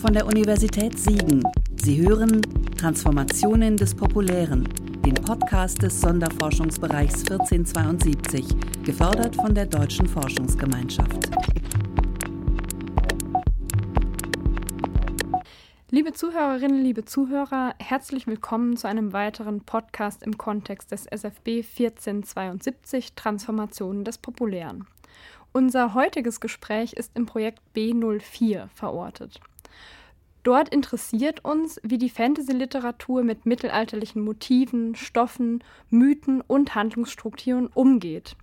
von der Universität Siegen. Sie hören Transformationen des Populären, den Podcast des Sonderforschungsbereichs 1472, gefördert von der Deutschen Forschungsgemeinschaft. Liebe Zuhörerinnen, liebe Zuhörer, herzlich willkommen zu einem weiteren Podcast im Kontext des SFB 1472 Transformationen des Populären. Unser heutiges Gespräch ist im Projekt B04 verortet. Dort interessiert uns, wie die Fantasy-Literatur mit mittelalterlichen Motiven, Stoffen, Mythen und Handlungsstrukturen umgeht.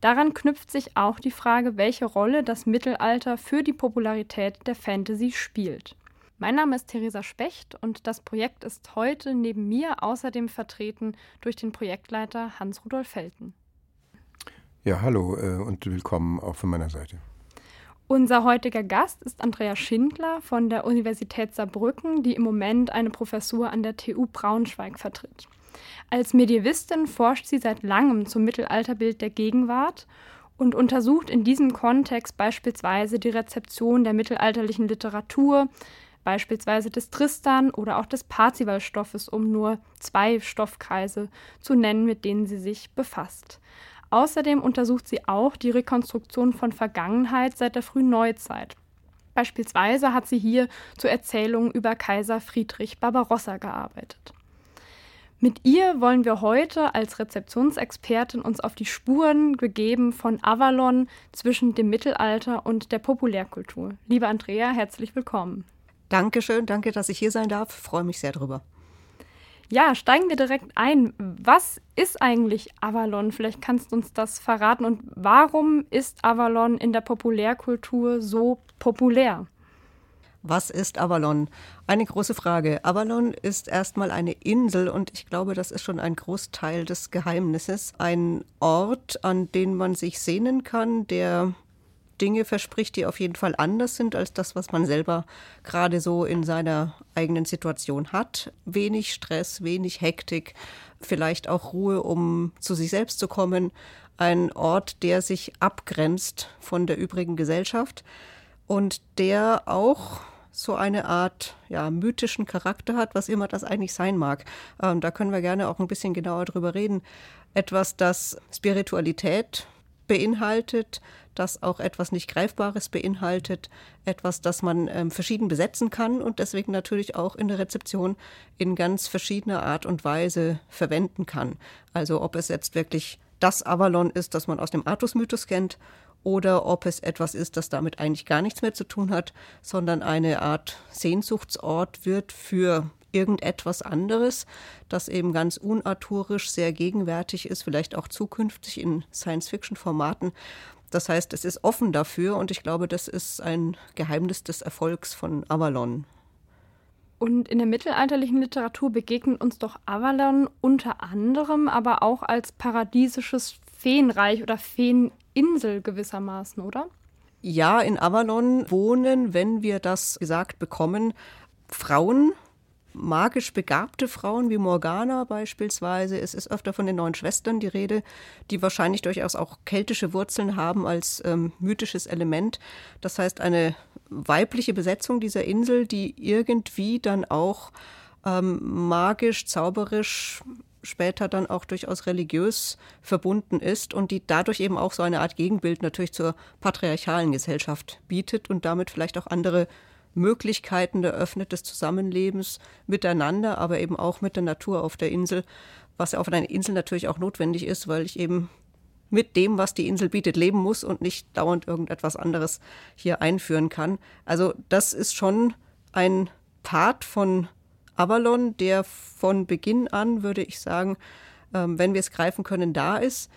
Daran knüpft sich auch die Frage, welche Rolle das Mittelalter für die Popularität der Fantasy spielt. Mein Name ist Theresa Specht und das Projekt ist heute neben mir außerdem vertreten durch den Projektleiter Hans-Rudolf Felten. Ja, hallo äh, und willkommen auch von meiner Seite. Unser heutiger Gast ist Andrea Schindler von der Universität Saarbrücken, die im Moment eine Professur an der TU Braunschweig vertritt. Als Medievistin forscht sie seit langem zum Mittelalterbild der Gegenwart und untersucht in diesem Kontext beispielsweise die Rezeption der mittelalterlichen Literatur, beispielsweise des Tristan oder auch des Parzivalstoffes, um nur zwei Stoffkreise zu nennen, mit denen sie sich befasst. Außerdem untersucht sie auch die Rekonstruktion von Vergangenheit seit der frühen Neuzeit. Beispielsweise hat sie hier zu Erzählungen über Kaiser Friedrich Barbarossa gearbeitet. Mit ihr wollen wir heute als Rezeptionsexpertin uns auf die Spuren begeben von Avalon zwischen dem Mittelalter und der Populärkultur. Liebe Andrea, herzlich willkommen. Dankeschön, danke, dass ich hier sein darf. Freue mich sehr drüber. Ja, steigen wir direkt ein. Was ist eigentlich Avalon? Vielleicht kannst du uns das verraten. Und warum ist Avalon in der Populärkultur so populär? Was ist Avalon? Eine große Frage. Avalon ist erstmal eine Insel und ich glaube, das ist schon ein Großteil des Geheimnisses. Ein Ort, an den man sich sehnen kann, der Dinge verspricht, die auf jeden Fall anders sind als das, was man selber gerade so in seiner eigenen Situation hat. Wenig Stress, wenig Hektik, vielleicht auch Ruhe, um zu sich selbst zu kommen. Ein Ort, der sich abgrenzt von der übrigen Gesellschaft und der auch so eine Art ja, mythischen Charakter hat, was immer das eigentlich sein mag. Ähm, da können wir gerne auch ein bisschen genauer drüber reden. Etwas, das Spiritualität beinhaltet, das auch etwas nicht Greifbares beinhaltet, etwas, das man ähm, verschieden besetzen kann und deswegen natürlich auch in der Rezeption in ganz verschiedener Art und Weise verwenden kann. Also ob es jetzt wirklich das Avalon ist, das man aus dem Artus-Mythos kennt, oder ob es etwas ist, das damit eigentlich gar nichts mehr zu tun hat, sondern eine Art Sehnsuchtsort wird für irgendetwas anderes, das eben ganz unarturisch sehr gegenwärtig ist, vielleicht auch zukünftig in Science-Fiction-Formaten. Das heißt, es ist offen dafür und ich glaube, das ist ein Geheimnis des Erfolgs von Avalon. Und in der mittelalterlichen Literatur begegnet uns doch Avalon unter anderem aber auch als paradiesisches Feenreich oder Feeninsel gewissermaßen, oder? Ja, in Avalon wohnen, wenn wir das gesagt bekommen, Frauen, magisch begabte Frauen wie Morgana beispielsweise. Es ist öfter von den neun Schwestern die Rede, die wahrscheinlich durchaus auch keltische Wurzeln haben als ähm, mythisches Element. Das heißt, eine weibliche Besetzung dieser Insel, die irgendwie dann auch ähm, magisch, zauberisch, später dann auch durchaus religiös verbunden ist und die dadurch eben auch so eine Art Gegenbild natürlich zur patriarchalen Gesellschaft bietet und damit vielleicht auch andere Möglichkeiten eröffnet des Zusammenlebens miteinander, aber eben auch mit der Natur auf der Insel, was ja auf einer Insel natürlich auch notwendig ist, weil ich eben mit dem, was die Insel bietet, leben muss und nicht dauernd irgendetwas anderes hier einführen kann. Also das ist schon ein Part von Avalon, der von Beginn an, würde ich sagen, ähm, wenn wir es greifen können, da ist,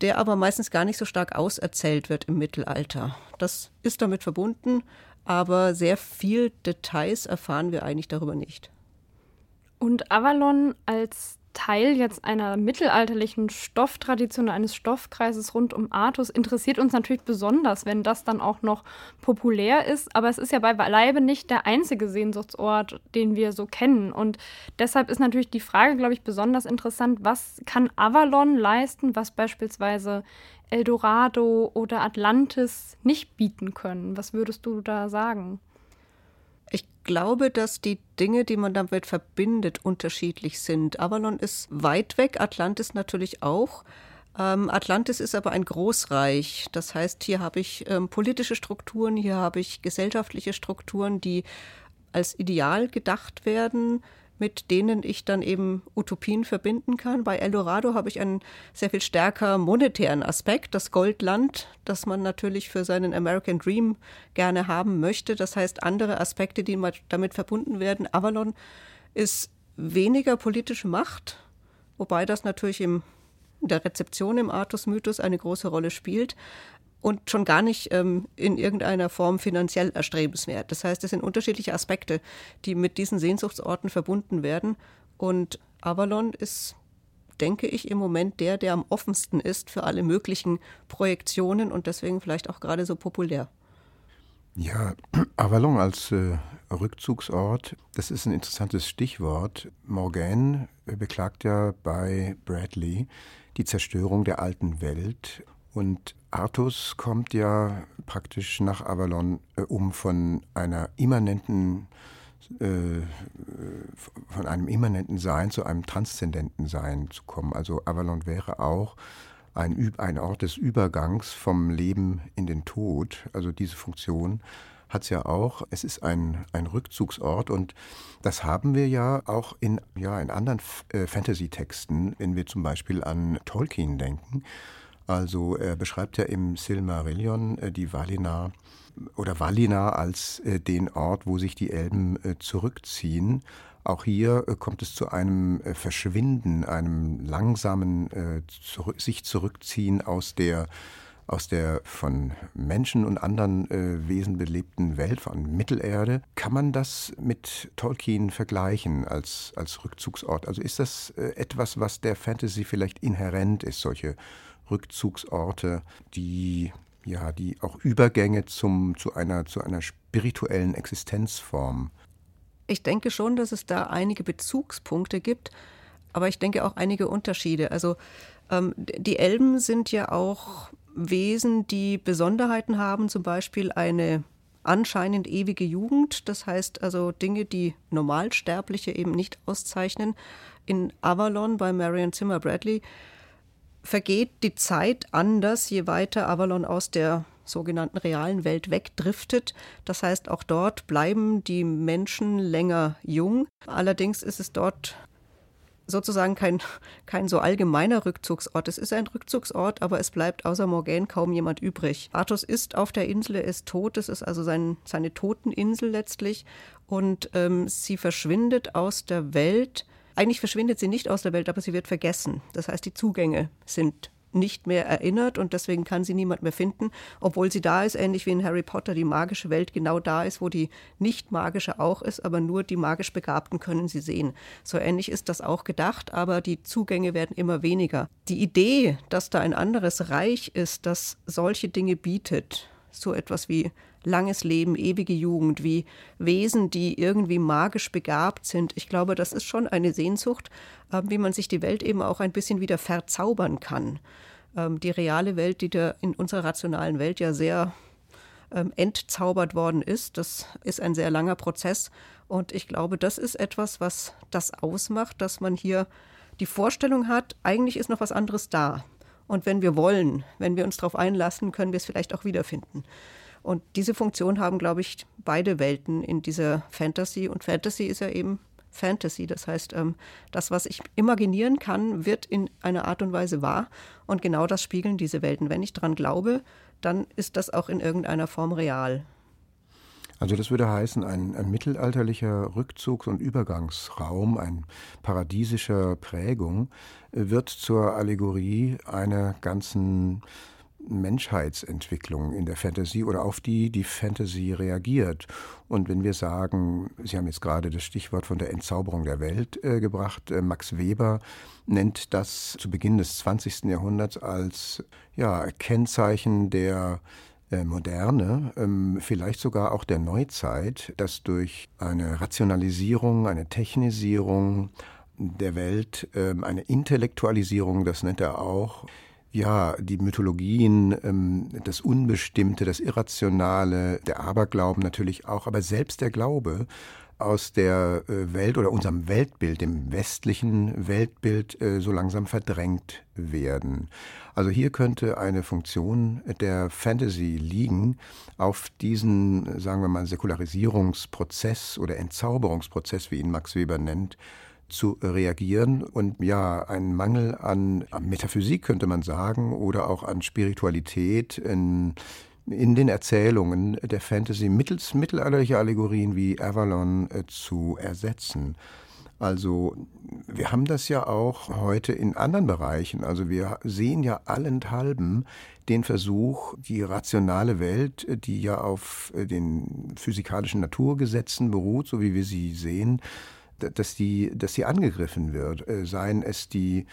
der aber meistens gar nicht so stark auserzählt wird im Mittelalter. Das ist damit verbunden, aber sehr viel Details erfahren wir eigentlich darüber nicht. Und Avalon als Teil jetzt einer mittelalterlichen Stofftradition, eines Stoffkreises rund um Artus, interessiert uns natürlich besonders, wenn das dann auch noch populär ist. Aber es ist ja beileibe nicht der einzige Sehnsuchtsort, den wir so kennen. Und deshalb ist natürlich die Frage, glaube ich, besonders interessant, was kann Avalon leisten, was beispielsweise Eldorado oder Atlantis nicht bieten können. Was würdest du da sagen? Ich glaube, dass die Dinge, die man damit verbindet, unterschiedlich sind. Avalon ist weit weg, Atlantis natürlich auch. Ähm, Atlantis ist aber ein Großreich. Das heißt, hier habe ich ähm, politische Strukturen, hier habe ich gesellschaftliche Strukturen, die als Ideal gedacht werden mit denen ich dann eben Utopien verbinden kann. Bei Eldorado habe ich einen sehr viel stärker monetären Aspekt, das Goldland, das man natürlich für seinen American Dream gerne haben möchte. Das heißt, andere Aspekte, die damit verbunden werden. Avalon ist weniger politische Macht, wobei das natürlich im in der Rezeption im Artus-Mythos eine große Rolle spielt und schon gar nicht ähm, in irgendeiner Form finanziell erstrebenswert. Das heißt, es sind unterschiedliche Aspekte, die mit diesen Sehnsuchtsorten verbunden werden. Und Avalon ist, denke ich, im Moment der, der am offensten ist für alle möglichen Projektionen und deswegen vielleicht auch gerade so populär. Ja, Avalon als äh, Rückzugsort, das ist ein interessantes Stichwort. Morgan beklagt ja bei Bradley die Zerstörung der alten Welt und Artus kommt ja praktisch nach Avalon, äh, um von einer immanenten äh, von einem immanenten Sein zu einem transzendenten Sein zu kommen. Also Avalon wäre auch ein, ein Ort des Übergangs vom Leben in den Tod. Also diese Funktion hat es ja auch. Es ist ein, ein Rückzugsort und das haben wir ja auch in, ja, in anderen äh, Fantasy-Texten, wenn wir zum Beispiel an Tolkien denken. Also er beschreibt ja im Silmarillion äh, die Valinor oder Valinor als äh, den Ort, wo sich die Elben äh, zurückziehen. Auch hier kommt es zu einem Verschwinden, einem langsamen sich zurückziehen aus der aus der von Menschen und anderen äh, Wesen belebten Welt, von Mittelerde. Kann man das mit Tolkien vergleichen als, als Rückzugsort? Also ist das äh, etwas, was der Fantasy vielleicht inhärent ist, solche Rückzugsorte, die ja, die auch Übergänge zum, zu, einer, zu einer spirituellen Existenzform. Ich denke schon, dass es da einige Bezugspunkte gibt, aber ich denke auch einige Unterschiede. Also ähm, die Elben sind ja auch Wesen, die Besonderheiten haben, zum Beispiel eine anscheinend ewige Jugend, das heißt also Dinge, die Normalsterbliche eben nicht auszeichnen. In Avalon bei Marion Zimmer Bradley vergeht die Zeit anders, je weiter Avalon aus der sogenannten realen Welt wegdriftet. Das heißt, auch dort bleiben die Menschen länger jung. Allerdings ist es dort sozusagen kein, kein so allgemeiner Rückzugsort. Es ist ein Rückzugsort, aber es bleibt außer Morgan kaum jemand übrig. Artus ist auf der Insel, er ist tot, es ist also sein, seine Toteninsel letztlich und ähm, sie verschwindet aus der Welt eigentlich verschwindet sie nicht aus der Welt, aber sie wird vergessen. Das heißt, die Zugänge sind nicht mehr erinnert und deswegen kann sie niemand mehr finden, obwohl sie da ist, ähnlich wie in Harry Potter die magische Welt genau da ist, wo die nicht magische auch ist, aber nur die magisch Begabten können sie sehen. So ähnlich ist das auch gedacht, aber die Zugänge werden immer weniger. Die Idee, dass da ein anderes Reich ist, das solche Dinge bietet, so etwas wie langes Leben, ewige Jugend, wie Wesen, die irgendwie magisch begabt sind. Ich glaube, das ist schon eine Sehnsucht, äh, wie man sich die Welt eben auch ein bisschen wieder verzaubern kann. Ähm, die reale Welt, die da in unserer rationalen Welt ja sehr ähm, entzaubert worden ist, das ist ein sehr langer Prozess. Und ich glaube, das ist etwas, was das ausmacht, dass man hier die Vorstellung hat, eigentlich ist noch was anderes da. Und wenn wir wollen, wenn wir uns darauf einlassen, können wir es vielleicht auch wiederfinden. Und diese Funktion haben, glaube ich, beide Welten in dieser Fantasy. Und Fantasy ist ja eben Fantasy. Das heißt, ähm, das, was ich imaginieren kann, wird in einer Art und Weise wahr. Und genau das spiegeln diese Welten. Wenn ich daran glaube, dann ist das auch in irgendeiner Form real. Also das würde heißen, ein, ein mittelalterlicher Rückzugs- und Übergangsraum, ein paradiesischer Prägung, äh, wird zur Allegorie einer ganzen Menschheitsentwicklung in der Fantasy oder auf die die Fantasy reagiert. Und wenn wir sagen, Sie haben jetzt gerade das Stichwort von der Entzauberung der Welt äh, gebracht, äh, Max Weber nennt das zu Beginn des 20. Jahrhunderts als ja, Kennzeichen der äh, Moderne, ähm, vielleicht sogar auch der Neuzeit, dass durch eine Rationalisierung, eine Technisierung der Welt, ähm, eine Intellektualisierung, das nennt er auch, ja, die Mythologien, ähm, das Unbestimmte, das Irrationale, der Aberglauben natürlich auch, aber selbst der Glaube aus der äh, Welt oder unserem Weltbild, dem westlichen Weltbild, äh, so langsam verdrängt werden. Also hier könnte eine Funktion der Fantasy liegen, auf diesen, sagen wir mal, Säkularisierungsprozess oder Entzauberungsprozess, wie ihn Max Weber nennt, zu reagieren und ja, ein Mangel an, Metaphysik könnte man sagen oder auch an Spiritualität in, in den Erzählungen der Fantasy mittels mittelalterlicher Allegorien wie Avalon äh, zu ersetzen. Also wir haben das ja auch heute in anderen Bereichen. Also wir sehen ja allenthalben den Versuch, die rationale Welt, die ja auf äh, den physikalischen Naturgesetzen beruht, so wie wir sie sehen, dass die, dass die angegriffen wird. Äh, seien es die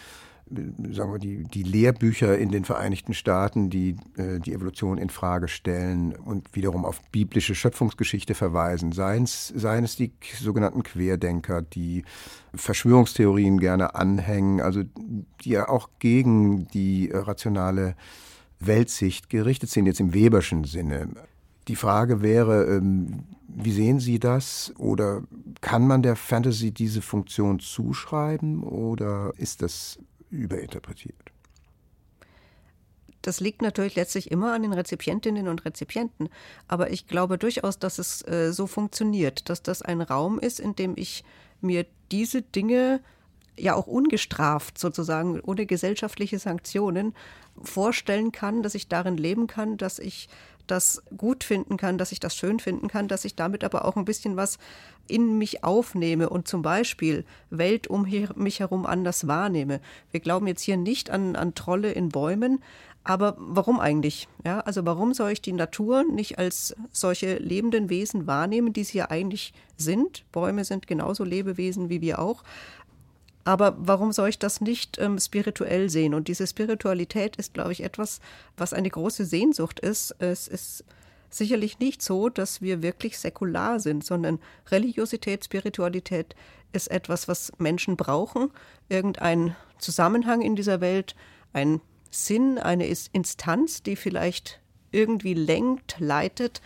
äh, sagen wir, die, die Lehrbücher in den Vereinigten Staaten, die äh, die Evolution in Frage stellen und wiederum auf biblische Schöpfungsgeschichte verweisen, seien es, seien es die sogenannten Querdenker, die Verschwörungstheorien gerne anhängen, also die ja auch gegen die rationale Weltsicht gerichtet sind, jetzt im Weberschen Sinne. Die Frage wäre, ähm, wie sehen Sie das? Oder kann man der Fantasy diese Funktion zuschreiben oder ist das überinterpretiert? Das liegt natürlich letztlich immer an den Rezipientinnen und Rezipienten. Aber ich glaube durchaus, dass es äh, so funktioniert, dass das ein Raum ist, in dem ich mir diese Dinge ja auch ungestraft sozusagen, ohne gesellschaftliche Sanktionen vorstellen kann, dass ich darin leben kann, dass ich das gut finden kann, dass ich das schön finden kann, dass ich damit aber auch ein bisschen was in mich aufnehme und zum Beispiel Welt um mich herum anders wahrnehme. Wir glauben jetzt hier nicht an, an Trolle in Bäumen, aber warum eigentlich? Ja, also warum soll ich die Natur nicht als solche lebenden Wesen wahrnehmen, die sie ja eigentlich sind? Bäume sind genauso Lebewesen wie wir auch. Aber warum soll ich das nicht ähm, spirituell sehen? Und diese Spiritualität ist, glaube ich, etwas, was eine große Sehnsucht ist. Es ist sicherlich nicht so, dass wir wirklich säkular sind, sondern Religiosität, Spiritualität ist etwas, was Menschen brauchen. Irgendein Zusammenhang in dieser Welt, ein Sinn, eine Instanz, die vielleicht irgendwie lenkt, leitet,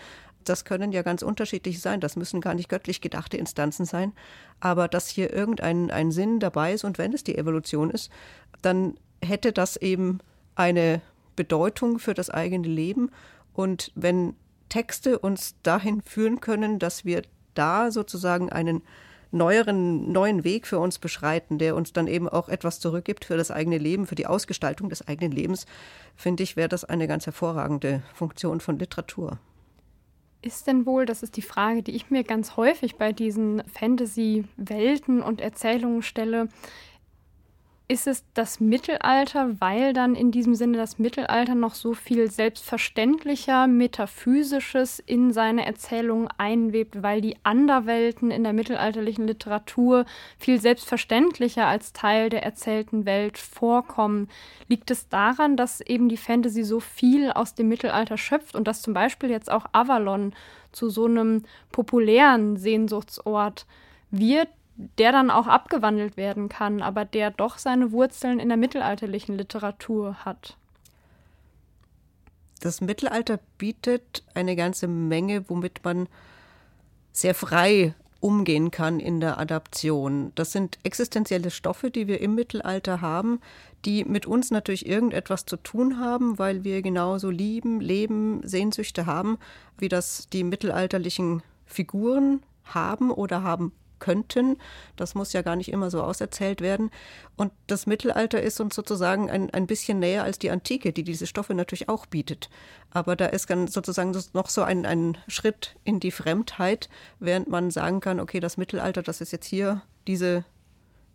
das können ja ganz unterschiedlich sein. Das müssen gar nicht göttlich gedachte Instanzen sein. Aber dass hier irgendein ein Sinn dabei ist und wenn es die Evolution ist, dann hätte das eben eine Bedeutung für das eigene Leben. Und wenn Texte uns dahin führen können, dass wir da sozusagen einen neueren, neuen Weg für uns beschreiten, der uns dann eben auch etwas zurückgibt für das eigene Leben, für die Ausgestaltung des eigenen Lebens, finde ich, wäre das eine ganz hervorragende Funktion von Literatur ist denn wohl, das ist die Frage, die ich mir ganz häufig bei diesen Fantasy-Welten und Erzählungen stelle, ist es das Mittelalter, weil dann in diesem Sinne das Mittelalter noch so viel selbstverständlicher, metaphysisches in seine Erzählungen einwebt, weil die Anderwelten in der mittelalterlichen Literatur viel selbstverständlicher als Teil der erzählten Welt vorkommen? Liegt es daran, dass eben die Fantasy so viel aus dem Mittelalter schöpft und dass zum Beispiel jetzt auch Avalon zu so einem populären Sehnsuchtsort wird, der dann auch abgewandelt werden kann, aber der doch seine Wurzeln in der mittelalterlichen Literatur hat. Das Mittelalter bietet eine ganze Menge, womit man sehr frei umgehen kann in der Adaption. Das sind existenzielle Stoffe, die wir im Mittelalter haben, die mit uns natürlich irgendetwas zu tun haben, weil wir genauso lieben, leben, Sehnsüchte haben, wie das die mittelalterlichen Figuren haben oder haben könnten. Das muss ja gar nicht immer so auserzählt werden. Und das Mittelalter ist uns sozusagen ein, ein bisschen näher als die Antike, die diese Stoffe natürlich auch bietet. Aber da ist dann sozusagen noch so ein, ein Schritt in die Fremdheit, während man sagen kann, okay, das Mittelalter, das ist jetzt hier diese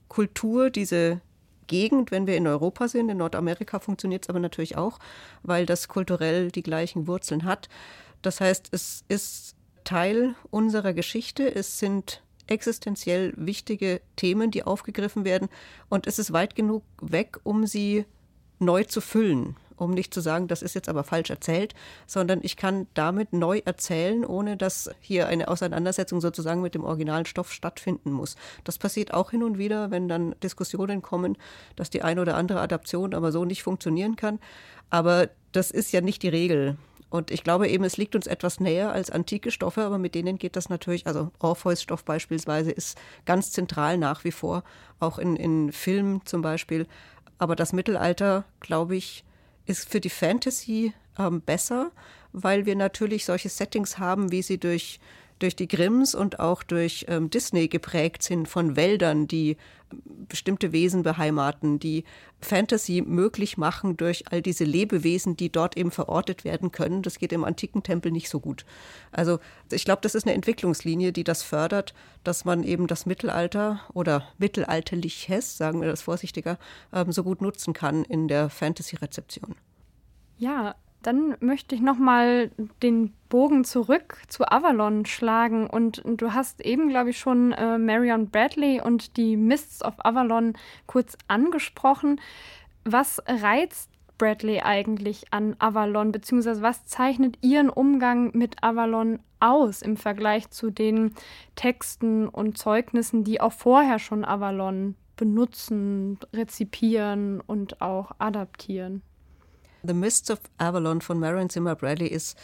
Kultur, diese Gegend, wenn wir in Europa sind. In Nordamerika funktioniert es aber natürlich auch, weil das kulturell die gleichen Wurzeln hat. Das heißt, es ist Teil unserer Geschichte. Es sind existenziell wichtige Themen, die aufgegriffen werden. Und es ist weit genug weg, um sie neu zu füllen. um nicht zu sagen, das ist jetzt aber falsch erzählt, sondern ich kann damit neu erzählen, ohne dass hier eine Auseinandersetzung sozusagen mit dem originalen Stoff stattfinden muss. Das passiert auch hin und wieder, wenn dann Diskussionen kommen, dass die eine oder andere Adaption aber so nicht funktionieren kann. Aber das ist ja nicht die Regel. Und ich glaube eben, es liegt uns etwas näher als antike Stoffe, aber mit denen geht das natürlich, also Orpheus-Stoff beispielsweise ist ganz zentral nach wie vor, auch in, in Filmen zum Beispiel. Aber das Mittelalter, glaube ich, ist für die Fantasy ähm, besser, weil wir natürlich solche Settings haben, wie sie durch durch die Grimms und auch durch ähm, Disney geprägt sind von Wäldern, die ähm, bestimmte Wesen beheimaten, die Fantasy möglich machen durch all diese Lebewesen, die dort eben verortet werden können. Das geht im antiken Tempel nicht so gut. Also ich glaube, das ist eine Entwicklungslinie, die das fördert, dass man eben das Mittelalter oder mittelalterliches, sagen wir das vorsichtiger, ähm, so gut nutzen kann in der Fantasy-Rezeption. Ja, dann möchte ich nochmal den Bogen zurück zu Avalon schlagen. Und du hast eben, glaube ich, schon äh, Marion Bradley und die Mists of Avalon kurz angesprochen. Was reizt Bradley eigentlich an Avalon, beziehungsweise was zeichnet ihren Umgang mit Avalon aus im Vergleich zu den Texten und Zeugnissen, die auch vorher schon Avalon benutzen, rezipieren und auch adaptieren? The Mists of Avalon von Marion Zimmer Bradley ist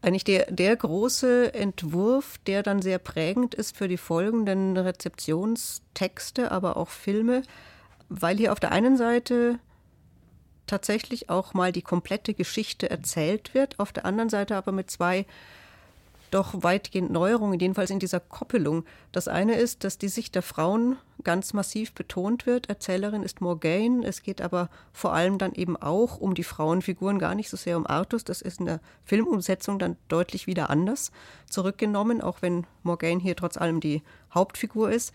eigentlich der, der große Entwurf, der dann sehr prägend ist für die folgenden Rezeptionstexte, aber auch Filme, weil hier auf der einen Seite tatsächlich auch mal die komplette Geschichte erzählt wird, auf der anderen Seite aber mit zwei doch weitgehend Neuerungen, jedenfalls in dieser Koppelung. Das eine ist, dass die Sicht der Frauen ganz massiv betont wird. Erzählerin ist Morgaine. Es geht aber vor allem dann eben auch um die Frauenfiguren, gar nicht so sehr um Artus. Das ist in der Filmumsetzung dann deutlich wieder anders zurückgenommen, auch wenn Morgaine hier trotz allem die Hauptfigur ist.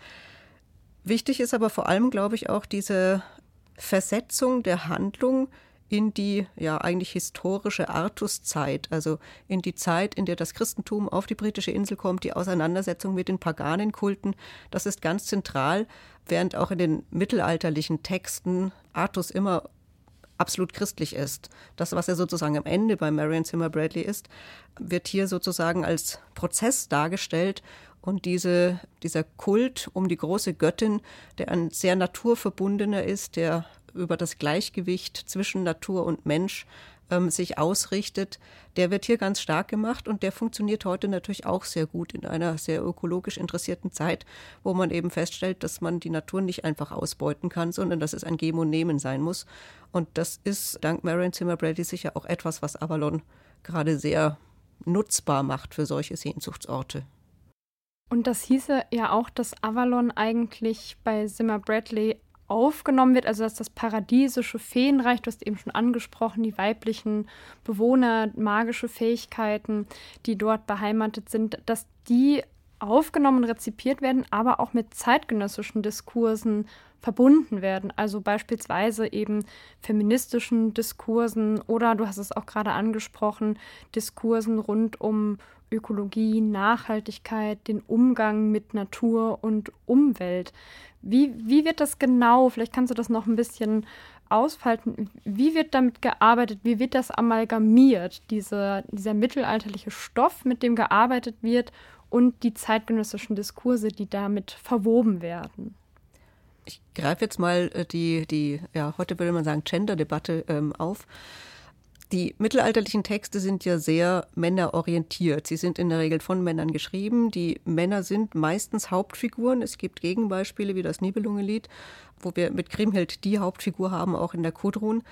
Wichtig ist aber vor allem, glaube ich, auch diese Versetzung der Handlung in die ja eigentlich historische Artuszeit, also in die Zeit, in der das Christentum auf die britische Insel kommt, die Auseinandersetzung mit den Paganenkulten, das ist ganz zentral, während auch in den mittelalterlichen Texten Artus immer absolut christlich ist. Das, was er sozusagen am Ende bei Marion Zimmer Bradley ist, wird hier sozusagen als Prozess dargestellt und diese, dieser Kult um die große Göttin, der ein sehr naturverbundener ist, der über das Gleichgewicht zwischen Natur und Mensch ähm, sich ausrichtet, der wird hier ganz stark gemacht und der funktioniert heute natürlich auch sehr gut in einer sehr ökologisch interessierten Zeit, wo man eben feststellt, dass man die Natur nicht einfach ausbeuten kann, sondern dass es ein Geben Nehmen sein muss. Und das ist dank Marion Zimmer Brady sicher auch etwas, was Avalon gerade sehr nutzbar macht für solche Sehnsuchtsorte. Und das hieße ja auch, dass Avalon eigentlich bei Zimmer Bradley aufgenommen wird, also dass das paradiesische Feenreich, du hast eben schon angesprochen, die weiblichen Bewohner, magische Fähigkeiten, die dort beheimatet sind, dass die aufgenommen, rezipiert werden, aber auch mit zeitgenössischen Diskursen verbunden werden. Also beispielsweise eben feministischen Diskursen oder, du hast es auch gerade angesprochen, Diskursen rund um Ökologie, Nachhaltigkeit, den Umgang mit Natur und Umwelt. Wie, wie wird das genau? Vielleicht kannst du das noch ein bisschen ausfalten. Wie wird damit gearbeitet? Wie wird das amalgamiert, diese, dieser mittelalterliche Stoff, mit dem gearbeitet wird und die zeitgenössischen Diskurse, die damit verwoben werden? Ich greife jetzt mal äh, die, die ja, heute würde man sagen, Gender-Debatte ähm, auf. Die mittelalterlichen Texte sind ja sehr männerorientiert. Sie sind in der Regel von Männern geschrieben. Die Männer sind meistens Hauptfiguren. Es gibt Gegenbeispiele wie das Nibelungenlied, wo wir mit Kriemhild die Hauptfigur haben, auch in der Kudrun.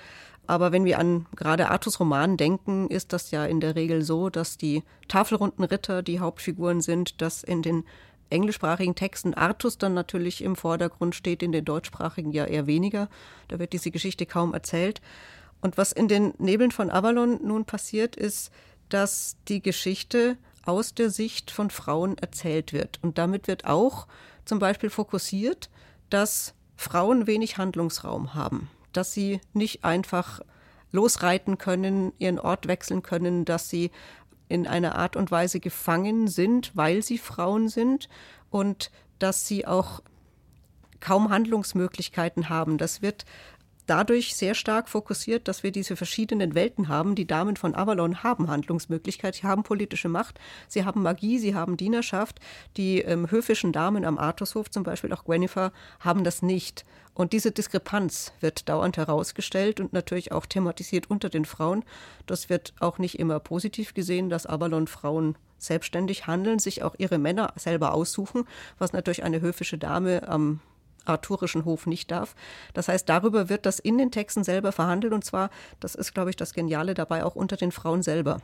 Aber wenn wir an gerade Artus Roman denken, ist das ja in der Regel so, dass die tafelrunden Ritter die Hauptfiguren sind, dass in den englischsprachigen Texten Artus dann natürlich im Vordergrund steht, in den deutschsprachigen ja eher weniger. Da wird diese Geschichte kaum erzählt. Und was in den Nebeln von Avalon nun passiert, ist, dass die Geschichte aus der Sicht von Frauen erzählt wird. Und damit wird auch zum Beispiel fokussiert, dass Frauen wenig Handlungsraum haben, dass sie nicht einfach losreiten können, ihren Ort wechseln können, dass sie in einer Art und Weise gefangen sind, weil sie Frauen sind und dass sie auch kaum Handlungsmöglichkeiten haben. Das wird dadurch sehr stark fokussiert, dass wir diese verschiedenen Welten haben. Die Damen von Avalon haben Handlungsmöglichkeit, sie haben politische Macht, sie haben Magie, sie haben Dienerschaft. Die ähm, höfischen Damen am Artushof, zum Beispiel auch Gwenifer, haben das nicht. Und diese Diskrepanz wird dauernd herausgestellt und natürlich auch thematisiert unter den Frauen. Das wird auch nicht immer positiv gesehen, dass Avalon Frauen selbstständig handeln, sich auch ihre Männer selber aussuchen, was natürlich eine höfische Dame am arthurischen Hof nicht darf. Das heißt, darüber wird das in den Texten selber verhandelt und zwar, das ist, glaube ich, das Geniale dabei, auch unter den Frauen selber.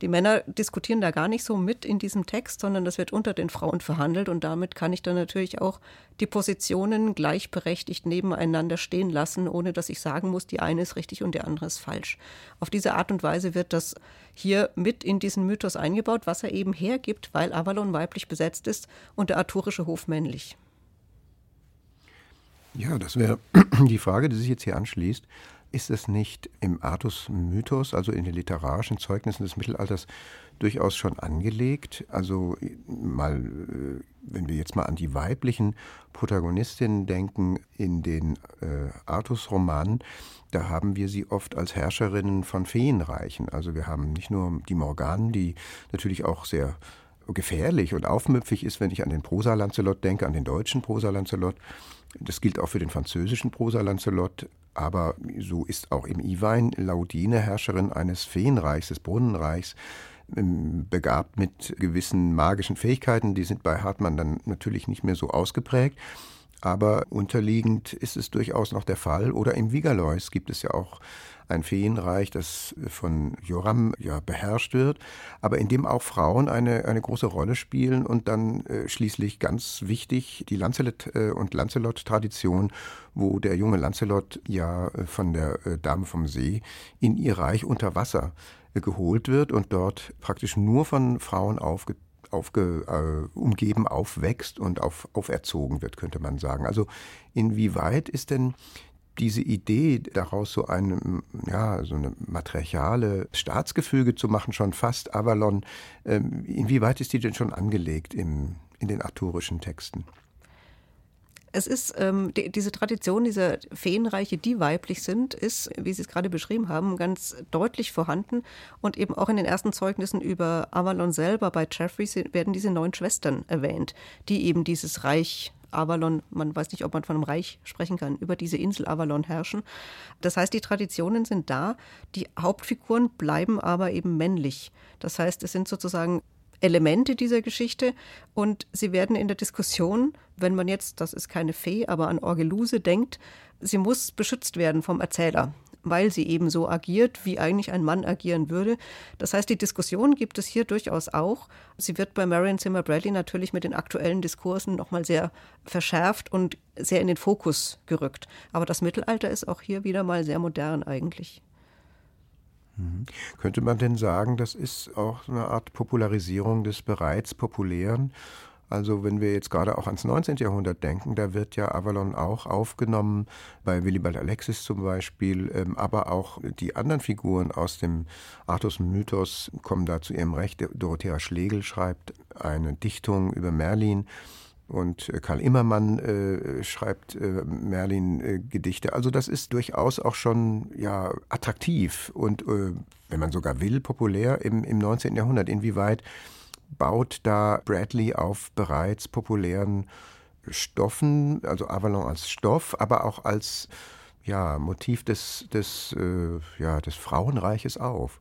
Die Männer diskutieren da gar nicht so mit in diesem Text, sondern das wird unter den Frauen verhandelt und damit kann ich dann natürlich auch die Positionen gleichberechtigt nebeneinander stehen lassen, ohne dass ich sagen muss, die eine ist richtig und der andere ist falsch. Auf diese Art und Weise wird das hier mit in diesen Mythos eingebaut, was er eben hergibt, weil Avalon weiblich besetzt ist und der arthurische Hof männlich. Ja, das wäre die Frage, die sich jetzt hier anschließt. Ist es nicht im Artus-Mythos, also in den literarischen Zeugnissen des Mittelalters, durchaus schon angelegt? Also mal, äh, wenn wir jetzt mal an die weiblichen Protagonistinnen denken in den äh, Artus-Romanen, da haben wir sie oft als Herrscherinnen von Feenreichen. Also wir haben nicht nur die Morganen, die natürlich auch sehr gefährlich und aufmüpfig ist, wenn ich an den Prosa-Lancelot denke, an den deutschen Prosa-Lancelot. Das gilt auch für den französischen Prosa-Lancelot. Aber so ist auch im Iwein Laudine Herrscherin eines Feenreichs, des Brunnenreichs, ähm, begabt mit gewissen magischen Fähigkeiten. Die sind bei Hartmann dann natürlich nicht mehr so ausgeprägt. Aber unterliegend ist es durchaus noch der Fall. Oder im Vigalois gibt es ja auch ein Feenreich, das von Joram ja beherrscht wird, aber in dem auch Frauen eine, eine große Rolle spielen und dann äh, schließlich ganz wichtig die Lancelot äh, und Lancelot-Tradition, wo der junge Lancelot ja äh, von der äh, Dame vom See in ihr Reich unter Wasser geholt wird und dort praktisch nur von Frauen aufge aufge, äh, umgeben aufwächst und auf, auferzogen wird, könnte man sagen. Also inwieweit ist denn diese Idee, daraus so eine, ja, so eine matriarchale Staatsgefüge zu machen, schon fast Avalon, ähm, inwieweit ist die denn schon angelegt im, in den arthurischen Texten? Es ist ähm, die, diese Tradition dieser Feenreiche, die weiblich sind, ist, wie Sie es gerade beschrieben haben, ganz deutlich vorhanden. Und eben auch in den ersten Zeugnissen über Avalon selber bei Jeffrey werden diese neun Schwestern erwähnt, die eben dieses Reich Avalon, man weiß nicht, ob man von einem Reich sprechen kann, über diese Insel Avalon herrschen. Das heißt, die Traditionen sind da, die Hauptfiguren bleiben aber eben männlich. Das heißt, es sind sozusagen Elemente dieser Geschichte und sie werden in der Diskussion, wenn man jetzt, das ist keine Fee, aber an Orgeluse denkt, sie muss beschützt werden vom Erzähler weil sie eben so agiert, wie eigentlich ein Mann agieren würde. Das heißt, die Diskussion gibt es hier durchaus auch. Sie wird bei Marion Zimmer Bradley natürlich mit den aktuellen Diskursen nochmal sehr verschärft und sehr in den Fokus gerückt. Aber das Mittelalter ist auch hier wieder mal sehr modern eigentlich. Mhm. Könnte man denn sagen, das ist auch eine Art Popularisierung des bereits Populären also wenn wir jetzt gerade auch ans 19. Jahrhundert denken, da wird ja Avalon auch aufgenommen, bei Willibald Alexis zum Beispiel, ähm, aber auch die anderen Figuren aus dem Artus-Mythos kommen da zu ihrem Recht. Dorothea Schlegel schreibt eine Dichtung über Merlin. Und äh, Karl Immermann äh, schreibt äh, Merlin-Gedichte. Äh, also das ist durchaus auch schon ja attraktiv und, äh, wenn man sogar will, populär im, im 19. Jahrhundert. Inwieweit baut da Bradley auf bereits populären Stoffen, also Avalon als Stoff, aber auch als ja, Motiv des, des, ja, des Frauenreiches auf.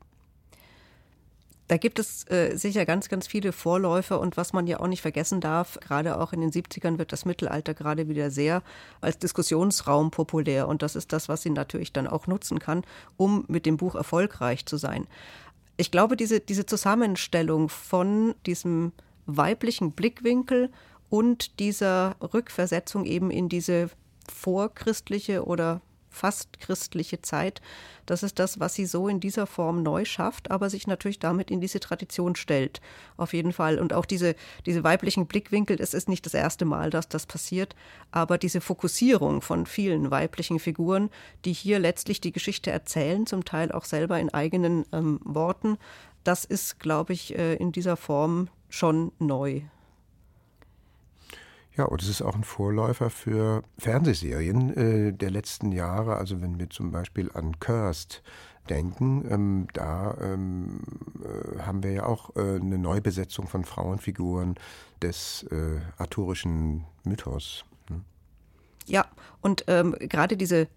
Da gibt es äh, sicher ganz, ganz viele Vorläufer und was man ja auch nicht vergessen darf, gerade auch in den 70ern wird das Mittelalter gerade wieder sehr als Diskussionsraum populär und das ist das, was sie natürlich dann auch nutzen kann, um mit dem Buch erfolgreich zu sein. Ich glaube, diese, diese Zusammenstellung von diesem weiblichen Blickwinkel und dieser Rückversetzung eben in diese vorchristliche oder fast christliche Zeit. Das ist das, was sie so in dieser Form neu schafft, aber sich natürlich damit in diese Tradition stellt. Auf jeden Fall. Und auch diese, diese weiblichen Blickwinkel, es ist nicht das erste Mal, dass das passiert, aber diese Fokussierung von vielen weiblichen Figuren, die hier letztlich die Geschichte erzählen, zum Teil auch selber in eigenen ähm, Worten, das ist, glaube ich, äh, in dieser Form schon neu. Ja, und es ist auch ein Vorläufer für Fernsehserien äh, der letzten Jahre. Also wenn wir zum Beispiel an Cursed denken, ähm, da ähm, äh, haben wir ja auch äh, eine Neubesetzung von Frauenfiguren des äh, arthurischen Mythos. Hm? Ja, und ähm, gerade diese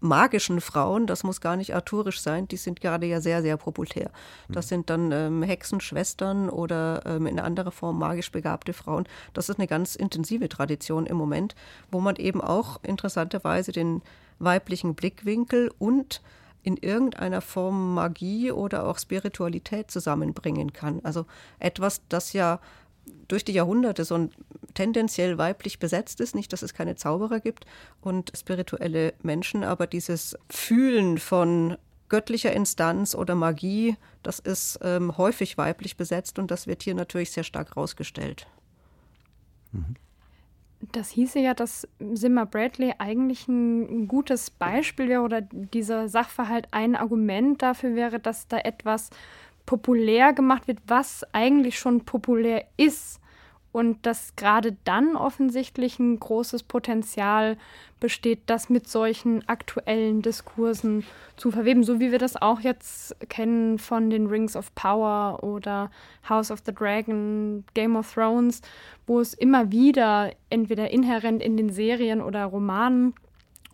magischen Frauen, das muss gar nicht arthurisch sein, die sind gerade ja sehr, sehr populär. Das mhm. sind dann ähm, Hexenschwestern oder ähm, in anderer Form magisch begabte Frauen. Das ist eine ganz intensive Tradition im Moment, wo man eben auch interessanterweise den weiblichen Blickwinkel und in irgendeiner Form Magie oder auch Spiritualität zusammenbringen kann. Also etwas, das ja durch die Jahrhunderte so ein tendenziell weiblich besetzt ist, nicht, dass es keine Zauberer gibt und spirituelle Menschen, aber dieses Fühlen von göttlicher Instanz oder Magie, das ist ähm, häufig weiblich besetzt und das wird hier natürlich sehr stark rausgestellt. Mhm. Das hieße ja, dass Simmer Bradley eigentlich ein gutes Beispiel wäre oder dieser Sachverhalt ein Argument dafür wäre, dass da etwas populär gemacht wird, was eigentlich schon populär ist. Und dass gerade dann offensichtlich ein großes Potenzial besteht, das mit solchen aktuellen Diskursen zu verweben, so wie wir das auch jetzt kennen von den Rings of Power oder House of the Dragon, Game of Thrones, wo es immer wieder entweder inhärent in den Serien oder Romanen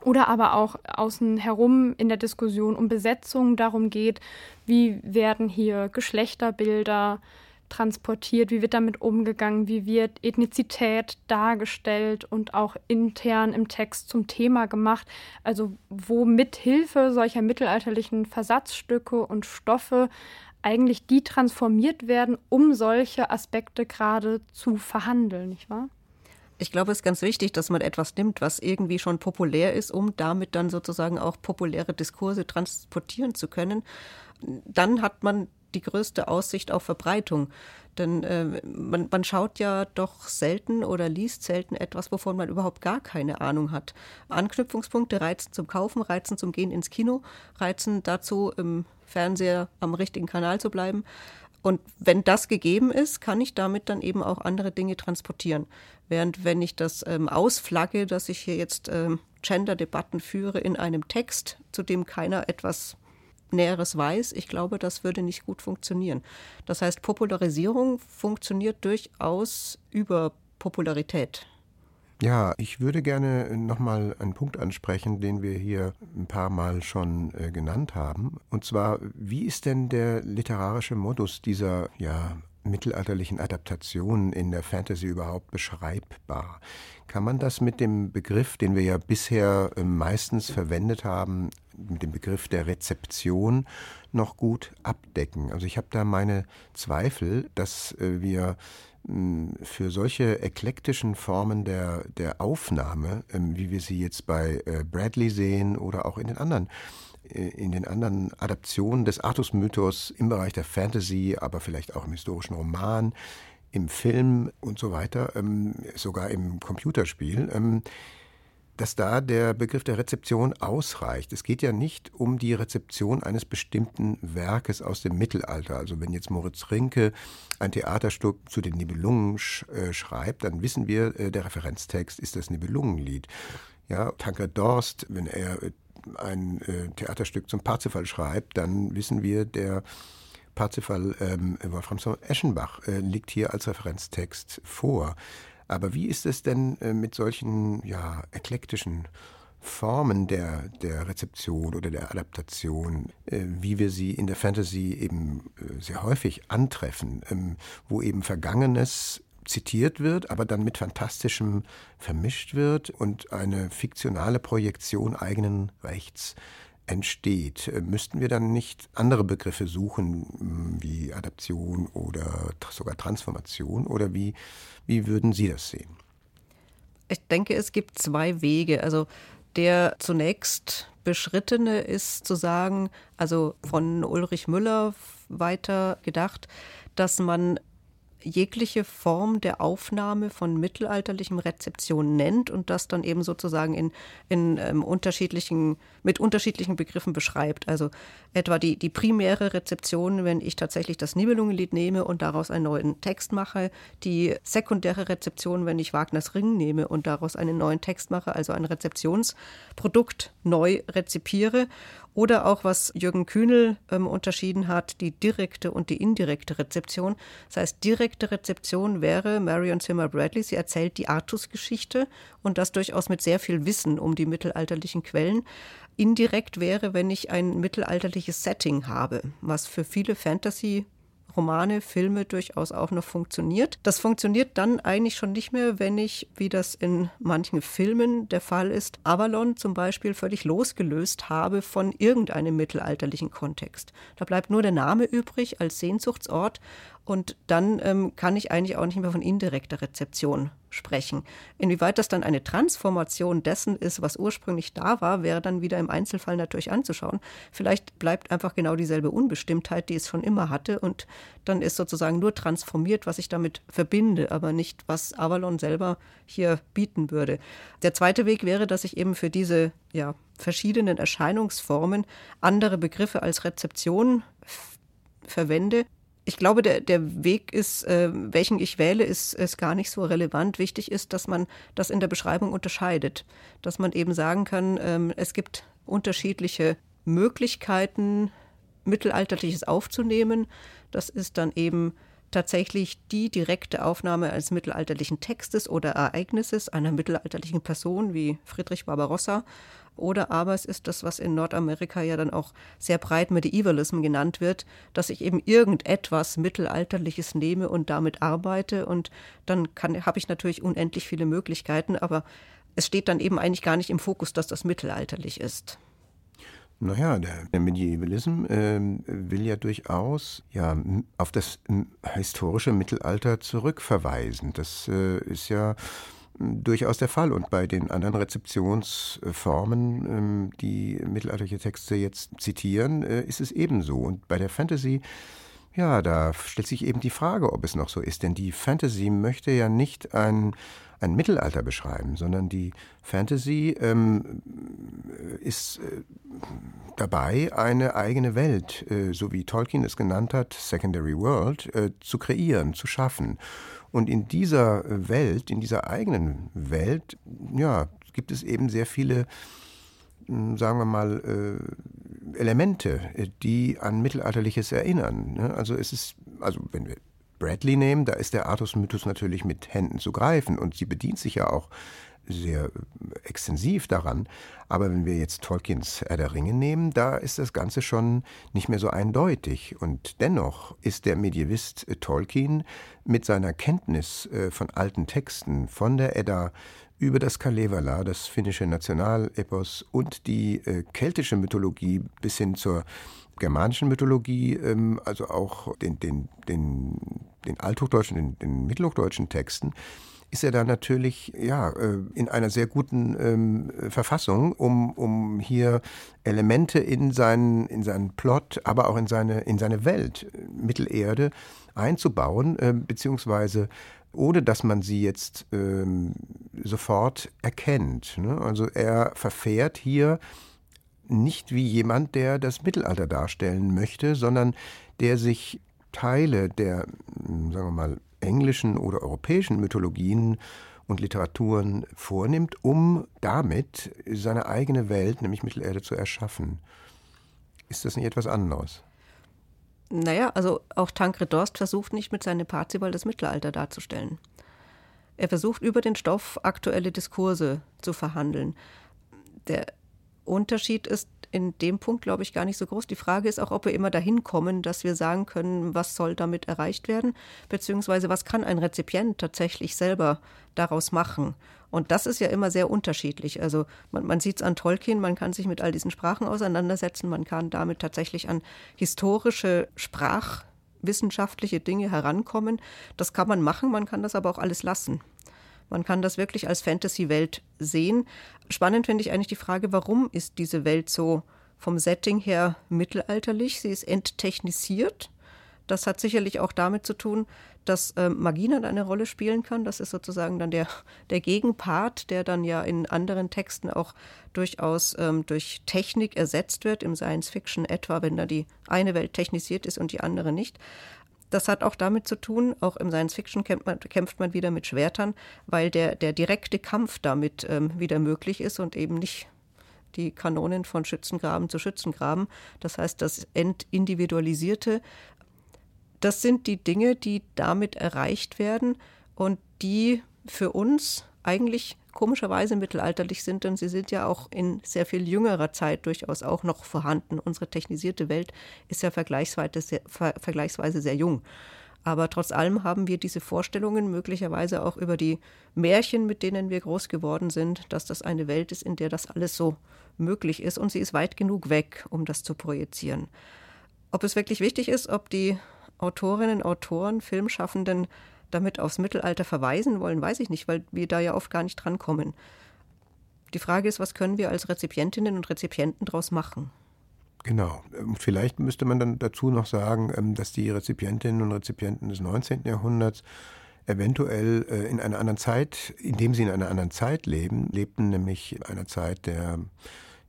oder aber auch außen herum in der Diskussion um Besetzung darum geht, wie werden hier Geschlechterbilder transportiert, wie wird damit umgegangen, wie wird Ethnizität dargestellt und auch intern im Text zum Thema gemacht. Also wo mit Hilfe solcher mittelalterlichen Versatzstücke und Stoffe eigentlich die transformiert werden, um solche Aspekte gerade zu verhandeln, nicht wahr? Ich glaube, es ist ganz wichtig, dass man etwas nimmt, was irgendwie schon populär ist, um damit dann sozusagen auch populäre Diskurse transportieren zu können. Dann hat man die größte Aussicht auf Verbreitung. Denn äh, man, man schaut ja doch selten oder liest selten etwas, wovon man überhaupt gar keine Ahnung hat. Anknüpfungspunkte reizen zum Kaufen, reizen zum Gehen ins Kino, reizen dazu, im Fernseher am richtigen Kanal zu bleiben. Und wenn das gegeben ist, kann ich damit dann eben auch andere Dinge transportieren. Während wenn ich das ähm, ausflagge, dass ich hier jetzt ähm, Gender-Debatten führe in einem Text, zu dem keiner etwas Näheres weiß, ich glaube, das würde nicht gut funktionieren. Das heißt, Popularisierung funktioniert durchaus über Popularität. Ja, ich würde gerne nochmal einen Punkt ansprechen, den wir hier ein paar Mal schon äh, genannt haben. Und zwar, wie ist denn der literarische Modus dieser ja, mittelalterlichen Adaptationen in der Fantasy überhaupt beschreibbar? Kann man das mit dem Begriff, den wir ja bisher äh, meistens verwendet haben, mit dem Begriff der Rezeption noch gut abdecken? Also ich habe da meine Zweifel, dass äh, wir für solche eklektischen Formen der, der Aufnahme, ähm, wie wir sie jetzt bei äh, Bradley sehen oder auch in den anderen äh, in den anderen Adaptionen des Artus-Mythos im Bereich der Fantasy, aber vielleicht auch im historischen Roman, im Film und so weiter, ähm, sogar im Computerspiel, ähm, dass da der Begriff der Rezeption ausreicht. Es geht ja nicht um die Rezeption eines bestimmten Werkes aus dem Mittelalter. Also wenn jetzt Moritz Rinke ein Theaterstück zu den Nibelungen sch äh, schreibt, dann wissen wir, äh, der Referenztext ist das Nibelungenlied. Ja, Tankred Dorst, wenn er äh, ein äh, Theaterstück zum Parzifal schreibt, dann wissen wir, der Parzifal ähm, Wolfram Eschenbach äh, liegt hier als Referenztext vor. Aber wie ist es denn äh, mit solchen ja, eklektischen Formen der, der Rezeption oder der Adaptation, äh, wie wir sie in der Fantasy eben äh, sehr häufig antreffen, ähm, wo eben Vergangenes zitiert wird, aber dann mit Fantastischem vermischt wird und eine fiktionale Projektion eigenen Rechts entsteht. Müssten wir dann nicht andere Begriffe suchen, wie Adaption oder sogar Transformation? Oder wie wie würden Sie das sehen? Ich denke, es gibt zwei Wege. Also der zunächst beschrittene ist zu sagen, also von Ulrich Müller weiter gedacht, dass man jegliche Form der Aufnahme von mittelalterlichem Rezeption nennt und das dann eben sozusagen in, in ähm, unterschiedlichen, mit unterschiedlichen Begriffen beschreibt. Also etwa die, die primäre Rezeption, wenn ich tatsächlich das Nibelungenlied nehme und daraus einen neuen Text mache, die sekundäre Rezeption, wenn ich Wagners Ring nehme und daraus einen neuen Text mache, also ein Rezeptionsprodukt neu rezipiere oder auch, was Jürgen Kühnel ähm, unterschieden hat, die direkte und die indirekte Rezeption. Das heißt, direkte Rezeption wäre Marion Zimmer Bradley, sie erzählt die Artus-Geschichte und das durchaus mit sehr viel Wissen um die mittelalterlichen Quellen. Indirekt wäre, wenn ich ein mittelalterliches Setting habe, was für viele Fantasy Romane, Filme durchaus auch noch funktioniert. Das funktioniert dann eigentlich schon nicht mehr, wenn ich, wie das in manchen Filmen der Fall ist, Avalon zum Beispiel völlig losgelöst habe von irgendeinem mittelalterlichen Kontext. Da bleibt nur der Name übrig als Sehnsuchtsort und dann ähm, kann ich eigentlich auch nicht mehr von indirekter Rezeption sprechen. Inwieweit das dann eine Transformation dessen ist, was ursprünglich da war, wäre dann wieder im Einzelfall natürlich anzuschauen. Vielleicht bleibt einfach genau dieselbe Unbestimmtheit, die es schon immer hatte, und dann ist sozusagen nur transformiert, was ich damit verbinde, aber nicht, was Avalon selber hier bieten würde. Der zweite Weg wäre, dass ich eben für diese ja, verschiedenen Erscheinungsformen andere Begriffe als Rezeption verwende ich glaube, der, der Weg ist, äh, welchen ich wähle, ist, ist gar nicht so relevant. Wichtig ist, dass man das in der Beschreibung unterscheidet. Dass man eben sagen kann, ähm, es gibt unterschiedliche Möglichkeiten, Mittelalterliches aufzunehmen. Das ist dann eben tatsächlich die direkte Aufnahme eines mittelalterlichen Textes oder Ereignisses einer mittelalterlichen Person wie Friedrich Barbarossa oder aber es ist das, was in Nordamerika ja dann auch sehr breit Medievalism genannt wird, dass ich eben irgendetwas Mittelalterliches nehme und damit arbeite. Und dann habe ich natürlich unendlich viele Möglichkeiten, aber es steht dann eben eigentlich gar nicht im Fokus, dass das mittelalterlich ist. Naja, der, Medievalism äh, will ja durchaus ja, auf das historische Mittelalter zurückverweisen. Das äh, ist ja durchaus der Fall. Und bei den anderen Rezeptionsformen, ähm, die mittelalterliche Texte jetzt zitieren, äh, ist es ebenso. Und bei der Fantasy, ja, da stellt sich eben die Frage, ob es noch so ist. Denn die Fantasy möchte ja nicht ein, ein Mittelalter beschreiben, sondern die Fantasy ähm, ist äh, dabei, eine eigene Welt, äh, so wie Tolkien es genannt hat, Secondary World, äh, zu kreieren, zu schaffen. Und in dieser Welt, in dieser eigenen Welt, ja, gibt es eben sehr viele, hm, sagen wir mal, äh, Elemente, die an Mittelalterliches erinnern. Ne? Also es ist, also wenn wir Bradley nehmen, da ist der Artus-Mythos natürlich mit Händen zu greifen und sie bedient sich ja auch sehr extensiv daran. Aber wenn wir jetzt Tolkiens Herr der Ringe nehmen, da ist das Ganze schon nicht mehr so eindeutig. Und dennoch ist der Medievist Tolkien mit seiner Kenntnis äh, von alten Texten, von der Edda über das Kalevala, das finnische Nationalepos und die äh, keltische Mythologie bis hin zur germanischen Mythologie, ähm, also auch den, den, den, den althochdeutschen, den, den mittelhochdeutschen Texten, ist er da natürlich ja, äh, in einer sehr guten ähm, Verfassung, um, um hier Elemente in seinen, in seinen Plot, aber auch in seine, in seine Welt, Mittelerde, einzubauen, äh, beziehungsweise ohne dass man sie jetzt ähm, sofort erkennt. Ne? Also er verfährt hier nicht wie jemand, der das Mittelalter darstellen möchte, sondern der sich Teile der, sagen wir mal, englischen oder europäischen Mythologien und Literaturen vornimmt, um damit seine eigene Welt, nämlich Mittelerde, zu erschaffen. Ist das nicht etwas anderes? Naja, also auch Tancred Dorst versucht nicht mit seinem Parzival das Mittelalter darzustellen. Er versucht über den Stoff aktuelle Diskurse zu verhandeln. Der Unterschied ist in dem Punkt, glaube ich, gar nicht so groß. Die Frage ist auch, ob wir immer dahin kommen, dass wir sagen können, was soll damit erreicht werden, beziehungsweise was kann ein Rezipient tatsächlich selber daraus machen. Und das ist ja immer sehr unterschiedlich. Also man, man sieht es an Tolkien, man kann sich mit all diesen Sprachen auseinandersetzen, man kann damit tatsächlich an historische sprachwissenschaftliche Dinge herankommen. Das kann man machen, man kann das aber auch alles lassen. Man kann das wirklich als Fantasy-Welt sehen. Spannend finde ich eigentlich die Frage, warum ist diese Welt so vom Setting her mittelalterlich? Sie ist enttechnisiert. Das hat sicherlich auch damit zu tun, dass ähm, Magie dann eine Rolle spielen kann. Das ist sozusagen dann der, der Gegenpart, der dann ja in anderen Texten auch durchaus ähm, durch Technik ersetzt wird, im Science Fiction etwa, wenn da die eine Welt technisiert ist und die andere nicht. Das hat auch damit zu tun, auch im Science Fiction kämpft man, kämpft man wieder mit Schwertern, weil der, der direkte Kampf damit ähm, wieder möglich ist und eben nicht die Kanonen von Schützengraben zu Schützengraben. Das heißt, das Entindividualisierte, das sind die Dinge, die damit erreicht werden und die für uns eigentlich komischerweise mittelalterlich sind, denn sie sind ja auch in sehr viel jüngerer Zeit durchaus auch noch vorhanden. Unsere technisierte Welt ist ja vergleichsweise sehr, ver, vergleichsweise sehr jung. Aber trotz allem haben wir diese Vorstellungen möglicherweise auch über die Märchen, mit denen wir groß geworden sind, dass das eine Welt ist, in der das alles so möglich ist und sie ist weit genug weg, um das zu projizieren. Ob es wirklich wichtig ist, ob die Autorinnen, Autoren, Filmschaffenden damit aufs Mittelalter verweisen wollen, weiß ich nicht, weil wir da ja oft gar nicht drankommen. Die Frage ist, was können wir als Rezipientinnen und Rezipienten daraus machen? Genau. Ähm, vielleicht müsste man dann dazu noch sagen, ähm, dass die Rezipientinnen und Rezipienten des 19. Jahrhunderts eventuell äh, in einer anderen Zeit, indem sie in einer anderen Zeit leben, lebten nämlich einer Zeit der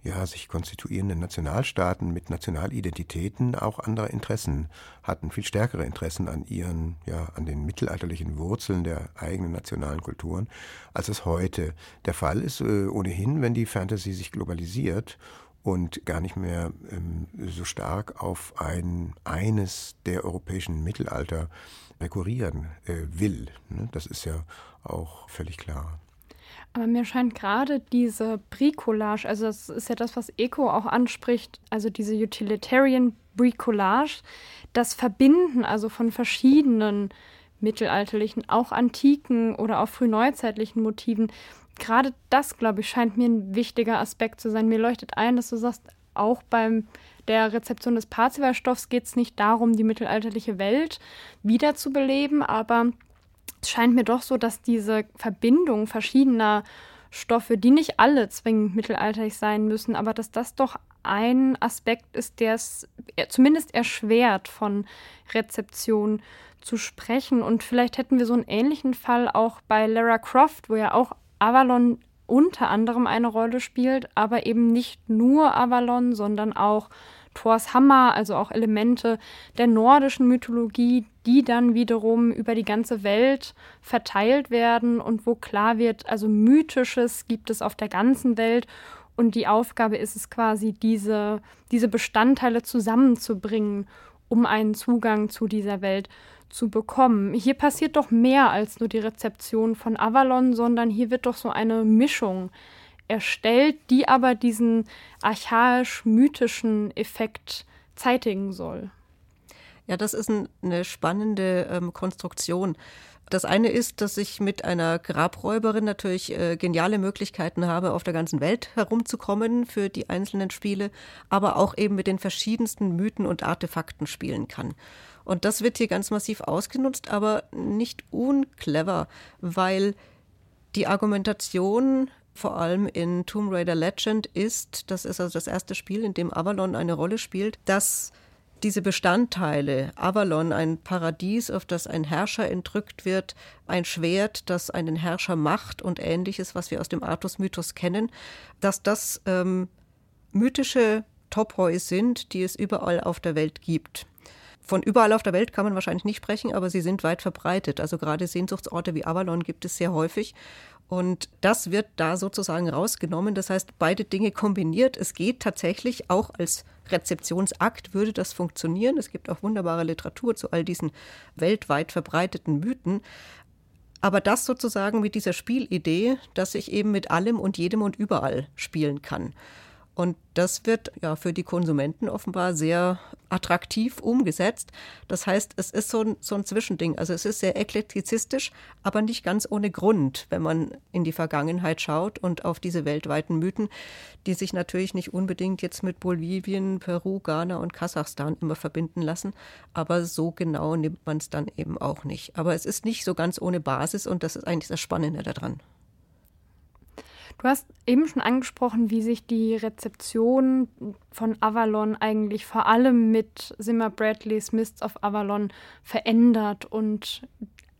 ja, sich konstituierenden Nationalstaaten mit Nationalidentitäten auch andere Interessen hatten, viel stärkere Interessen an ihren, ja, an den mittelalterlichen Wurzeln der eigenen nationalen Kulturen, als es heute der Fall ist. Äh, ohnehin, wenn die Fantasy sich globalisiert und gar nicht mehr ähm, so stark auf ein eines der europäischen Mittelalter rekurrieren äh, will. Ne? Das ist ja auch völlig klar. Aber mir scheint gerade diese Bricolage, also das ist ja das, was Eco auch anspricht, also diese Utilitarian Bricolage, das Verbinden also von verschiedenen mittelalterlichen, auch antiken oder auch frühneuzeitlichen Motiven, gerade das, glaube ich, scheint mir ein wichtiger Aspekt zu sein. Mir leuchtet ein, dass du sagst, auch beim der Rezeption des Parzivalstoffs geht es nicht darum, die mittelalterliche Welt wiederzubeleben, aber scheint mir doch so, dass diese Verbindung verschiedener Stoffe, die nicht alle zwingend mittelalterlich sein müssen, aber dass das doch ein Aspekt ist, der es zumindest erschwert, von Rezeption zu sprechen. Und vielleicht hätten wir so einen ähnlichen Fall auch bei Lara Croft, wo ja auch Avalon unter anderem eine Rolle spielt, aber eben nicht nur Avalon, sondern auch Thors Hammer, also auch Elemente der nordischen Mythologie, die dann wiederum über die ganze Welt verteilt werden und wo klar wird, also mythisches gibt es auf der ganzen Welt und die Aufgabe ist es quasi, diese, diese Bestandteile zusammenzubringen, um einen Zugang zu dieser Welt zu bekommen. Hier passiert doch mehr als nur die Rezeption von Avalon, sondern hier wird doch so eine Mischung erstellt, die aber diesen archaisch-mythischen Effekt zeitigen soll. Ja, das ist ein, eine spannende ähm, Konstruktion. Das eine ist, dass ich mit einer Grabräuberin natürlich äh, geniale Möglichkeiten habe, auf der ganzen Welt herumzukommen für die einzelnen Spiele, aber auch eben mit den verschiedensten Mythen und Artefakten spielen kann. Und das wird hier ganz massiv ausgenutzt, aber nicht unclever, weil die Argumentation vor allem in Tomb Raider Legend ist, das ist also das erste Spiel, in dem Avalon eine Rolle spielt, dass diese Bestandteile, Avalon, ein Paradies, auf das ein Herrscher entrückt wird, ein Schwert, das einen Herrscher macht und ähnliches, was wir aus dem Artus-Mythos kennen, dass das ähm, mythische Topoi sind, die es überall auf der Welt gibt. Von überall auf der Welt kann man wahrscheinlich nicht sprechen, aber sie sind weit verbreitet. Also gerade Sehnsuchtsorte wie Avalon gibt es sehr häufig. Und das wird da sozusagen rausgenommen. Das heißt, beide Dinge kombiniert. Es geht tatsächlich auch als Rezeptionsakt würde das funktionieren. Es gibt auch wunderbare Literatur zu all diesen weltweit verbreiteten Mythen. Aber das sozusagen mit dieser Spielidee, dass ich eben mit allem und jedem und überall spielen kann. Und das wird ja für die Konsumenten offenbar sehr attraktiv umgesetzt. Das heißt, es ist so ein, so ein Zwischending. Also es ist sehr eklektizistisch, aber nicht ganz ohne Grund, wenn man in die Vergangenheit schaut und auf diese weltweiten Mythen, die sich natürlich nicht unbedingt jetzt mit Bolivien, Peru, Ghana und Kasachstan immer verbinden lassen. Aber so genau nimmt man es dann eben auch nicht. Aber es ist nicht so ganz ohne Basis und das ist eigentlich das Spannende daran. Du hast eben schon angesprochen, wie sich die Rezeption von Avalon eigentlich vor allem mit Zimmer Bradleys Mists of Avalon verändert und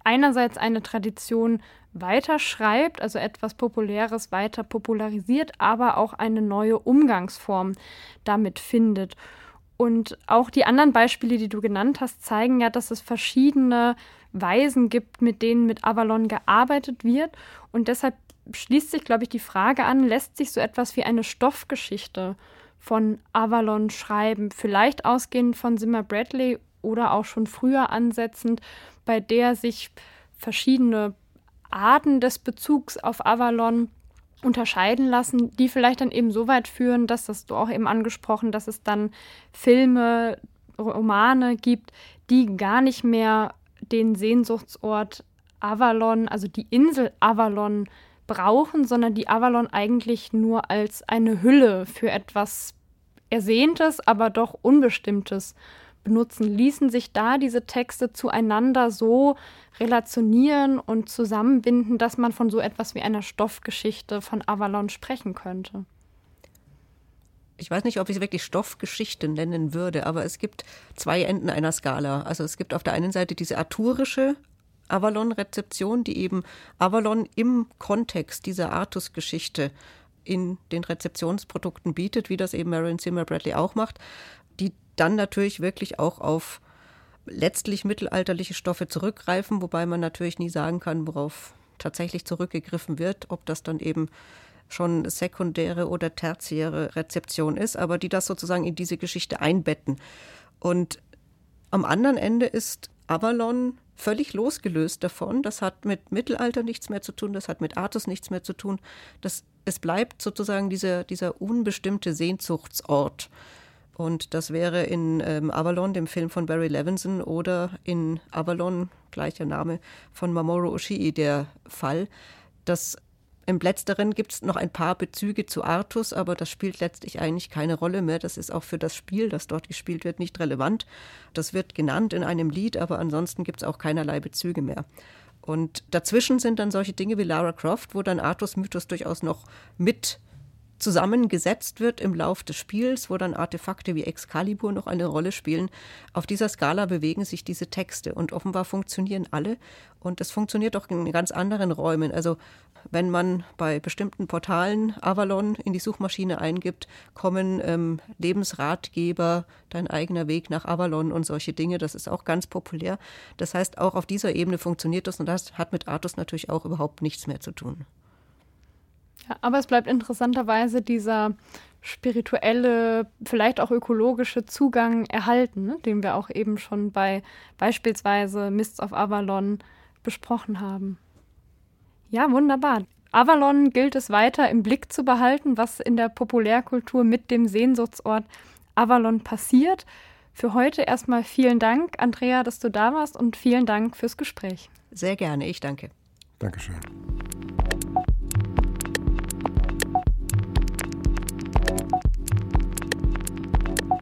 einerseits eine Tradition weiterschreibt, also etwas Populäres weiter popularisiert, aber auch eine neue Umgangsform damit findet. Und auch die anderen Beispiele, die du genannt hast, zeigen ja, dass es verschiedene Weisen gibt, mit denen mit Avalon gearbeitet wird. Und deshalb schließt sich, glaube ich, die Frage an, lässt sich so etwas wie eine Stoffgeschichte von Avalon schreiben, vielleicht ausgehend von Zimmer Bradley oder auch schon früher ansetzend, bei der sich verschiedene Arten des Bezugs auf Avalon unterscheiden lassen, die vielleicht dann eben so weit führen, dass das du auch eben angesprochen, dass es dann Filme, Romane gibt, die gar nicht mehr den Sehnsuchtsort Avalon, also die Insel Avalon brauchen, sondern die Avalon eigentlich nur als eine Hülle für etwas Ersehntes, aber doch Unbestimmtes benutzen. Ließen sich da diese Texte zueinander so relationieren und zusammenbinden, dass man von so etwas wie einer Stoffgeschichte von Avalon sprechen könnte? ich weiß nicht, ob ich es wirklich Stoffgeschichte nennen würde, aber es gibt zwei Enden einer Skala. Also es gibt auf der einen Seite diese arturische Avalon-Rezeption, die eben Avalon im Kontext dieser Artus-Geschichte in den Rezeptionsprodukten bietet, wie das eben Marion Zimmer Bradley auch macht, die dann natürlich wirklich auch auf letztlich mittelalterliche Stoffe zurückgreifen, wobei man natürlich nie sagen kann, worauf tatsächlich zurückgegriffen wird, ob das dann eben schon sekundäre oder tertiäre Rezeption ist, aber die das sozusagen in diese Geschichte einbetten. Und am anderen Ende ist Avalon völlig losgelöst davon. Das hat mit Mittelalter nichts mehr zu tun, das hat mit Artus nichts mehr zu tun. Das, es bleibt sozusagen dieser, dieser unbestimmte Sehnsuchtsort. Und das wäre in ähm, Avalon, dem Film von Barry Levinson, oder in Avalon, gleicher Name, von Mamoru Oshii der Fall. dass im Letzteren gibt es noch ein paar Bezüge zu Artus, aber das spielt letztlich eigentlich keine Rolle mehr. Das ist auch für das Spiel, das dort gespielt wird, nicht relevant. Das wird genannt in einem Lied, aber ansonsten gibt es auch keinerlei Bezüge mehr. Und dazwischen sind dann solche Dinge wie Lara Croft, wo dann Artus-Mythos durchaus noch mit zusammengesetzt wird im Lauf des Spiels, wo dann Artefakte wie Excalibur noch eine Rolle spielen. Auf dieser Skala bewegen sich diese Texte und offenbar funktionieren alle und es funktioniert auch in ganz anderen Räumen. Also wenn man bei bestimmten Portalen Avalon in die Suchmaschine eingibt, kommen ähm, Lebensratgeber, dein eigener Weg nach Avalon und solche Dinge. Das ist auch ganz populär. Das heißt, auch auf dieser Ebene funktioniert das und das hat mit Artus natürlich auch überhaupt nichts mehr zu tun. Ja, aber es bleibt interessanterweise dieser spirituelle, vielleicht auch ökologische Zugang erhalten, ne? den wir auch eben schon bei beispielsweise Mists of Avalon besprochen haben. Ja, wunderbar. Avalon gilt es weiter im Blick zu behalten, was in der Populärkultur mit dem Sehnsuchtsort Avalon passiert. Für heute erstmal vielen Dank, Andrea, dass du da warst und vielen Dank fürs Gespräch. Sehr gerne, ich danke. Dankeschön.